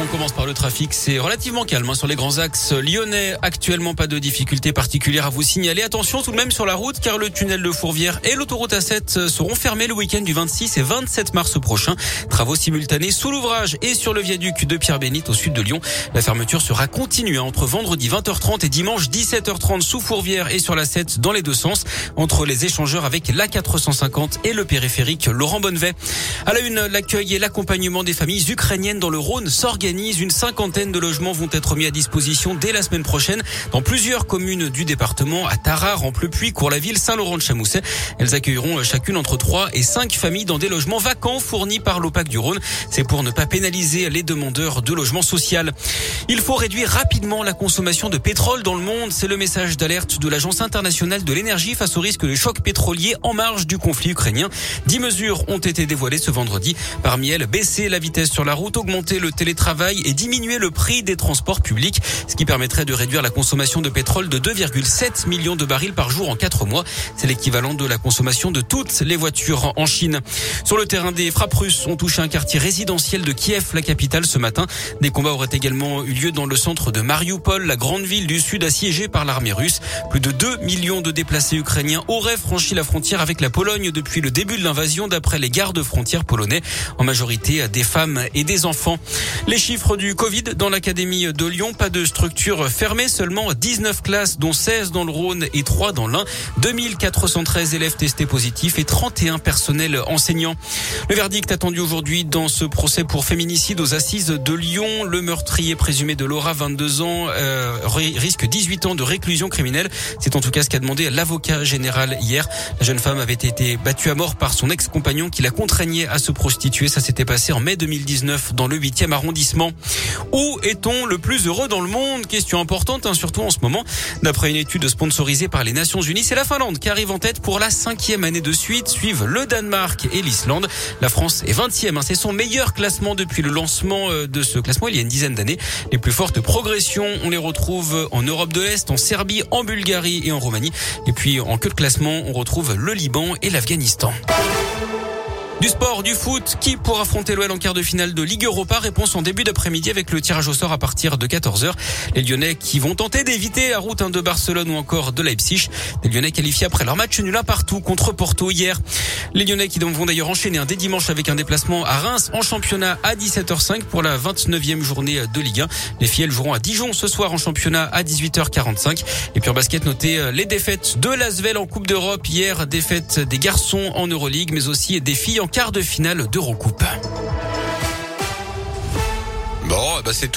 On commence par le trafic. C'est relativement calme hein, sur les grands axes lyonnais. Actuellement, pas de difficultés particulières à vous signaler. Attention tout de même sur la route car le tunnel de Fourvière et l'autoroute A7 seront fermés le week-end du 26 et 27 mars prochain. Travaux simultanés sous l'ouvrage et sur le viaduc de Pierre-Bénite au sud de Lyon. La fermeture sera continue hein, entre vendredi 20h30 et dimanche 17h30 sous Fourvière et sur la 7 dans les deux sens entre les échangeurs avec la 450 et le périphérique Laurent Bonnevet. À la une, l'accueil et l'accompagnement des familles ukrainiennes dans le Rhône s'organisent une cinquantaine de logements vont être mis à disposition dès la semaine prochaine dans plusieurs communes du département, à Tarare, en Pleupuis, Cours-la-Ville, Saint-Laurent-de-Chamousset. Elles accueilleront chacune entre 3 et 5 familles dans des logements vacants fournis par l'OPAC du Rhône. C'est pour ne pas pénaliser les demandeurs de logement social. Il faut réduire rapidement la consommation de pétrole dans le monde. C'est le message d'alerte de l'Agence internationale de l'énergie face au risque de choc pétrolier en marge du conflit ukrainien. Dix mesures ont été dévoilées ce vendredi. Parmi elles, baisser la vitesse sur la route, augmenter le télétravail et diminuer le prix des transports publics, ce qui permettrait de réduire la consommation de pétrole de 2,7 millions de barils par jour en quatre mois. C'est l'équivalent de la consommation de toutes les voitures en Chine. Sur le terrain des frappes russes ont touché un quartier résidentiel de Kiev, la capitale, ce matin. Des combats auraient également eu lieu dans le centre de Mariupol, la grande ville du sud assiégée par l'armée russe. Plus de 2 millions de déplacés ukrainiens auraient franchi la frontière avec la Pologne depuis le début de l'invasion, d'après les gardes frontières polonais, en majorité des femmes et des enfants. Les chiffres du Covid dans l'académie de Lyon, pas de structure fermée, seulement 19 classes dont 16 dans le Rhône et 3 dans l'Ain, 2413 élèves testés positifs et 31 personnels enseignants. Le verdict attendu aujourd'hui dans ce procès pour féminicide aux assises de Lyon, le meurtrier présumé de Laura, 22 ans, euh, risque 18 ans de réclusion criminelle. C'est en tout cas ce qu'a demandé l'avocat général hier. La jeune femme avait été battue à mort par son ex-compagnon qui la contraignait à se prostituer. Ça s'était passé en mai 2019 dans le 8e arrondissement où est-on le plus heureux dans le monde? Question importante, hein, surtout en ce moment. D'après une étude sponsorisée par les Nations Unies, c'est la Finlande qui arrive en tête pour la cinquième année de suite. Suivent le Danemark et l'Islande. La France est 20e. Hein, c'est son meilleur classement depuis le lancement euh, de ce classement il y a une dizaine d'années. Les plus fortes progressions, on les retrouve en Europe de l'Est, en Serbie, en Bulgarie et en Roumanie. Et puis en queue de classement, on retrouve le Liban et l'Afghanistan. Du sport, du foot, qui pour affronter l'OL en quart de finale de Ligue Europa? Réponse en début d'après-midi avec le tirage au sort à partir de 14h. Les Lyonnais qui vont tenter d'éviter la route de Barcelone ou encore de Leipzig. Les Lyonnais qualifiés après leur match nul à partout contre Porto hier. Les Lyonnais qui vont d'ailleurs enchaîner un dès dimanche avec un déplacement à Reims en championnat à 17h05 pour la 29e journée de Ligue 1. Les filles joueront à Dijon ce soir en championnat à 18h45. Et puis en basket, notez euh, les défaites de l'Asvel en Coupe d'Europe hier, défaites des garçons en Euroleague mais aussi des filles quart de finale d'Eurocoupe. Bon, bah c'est tout.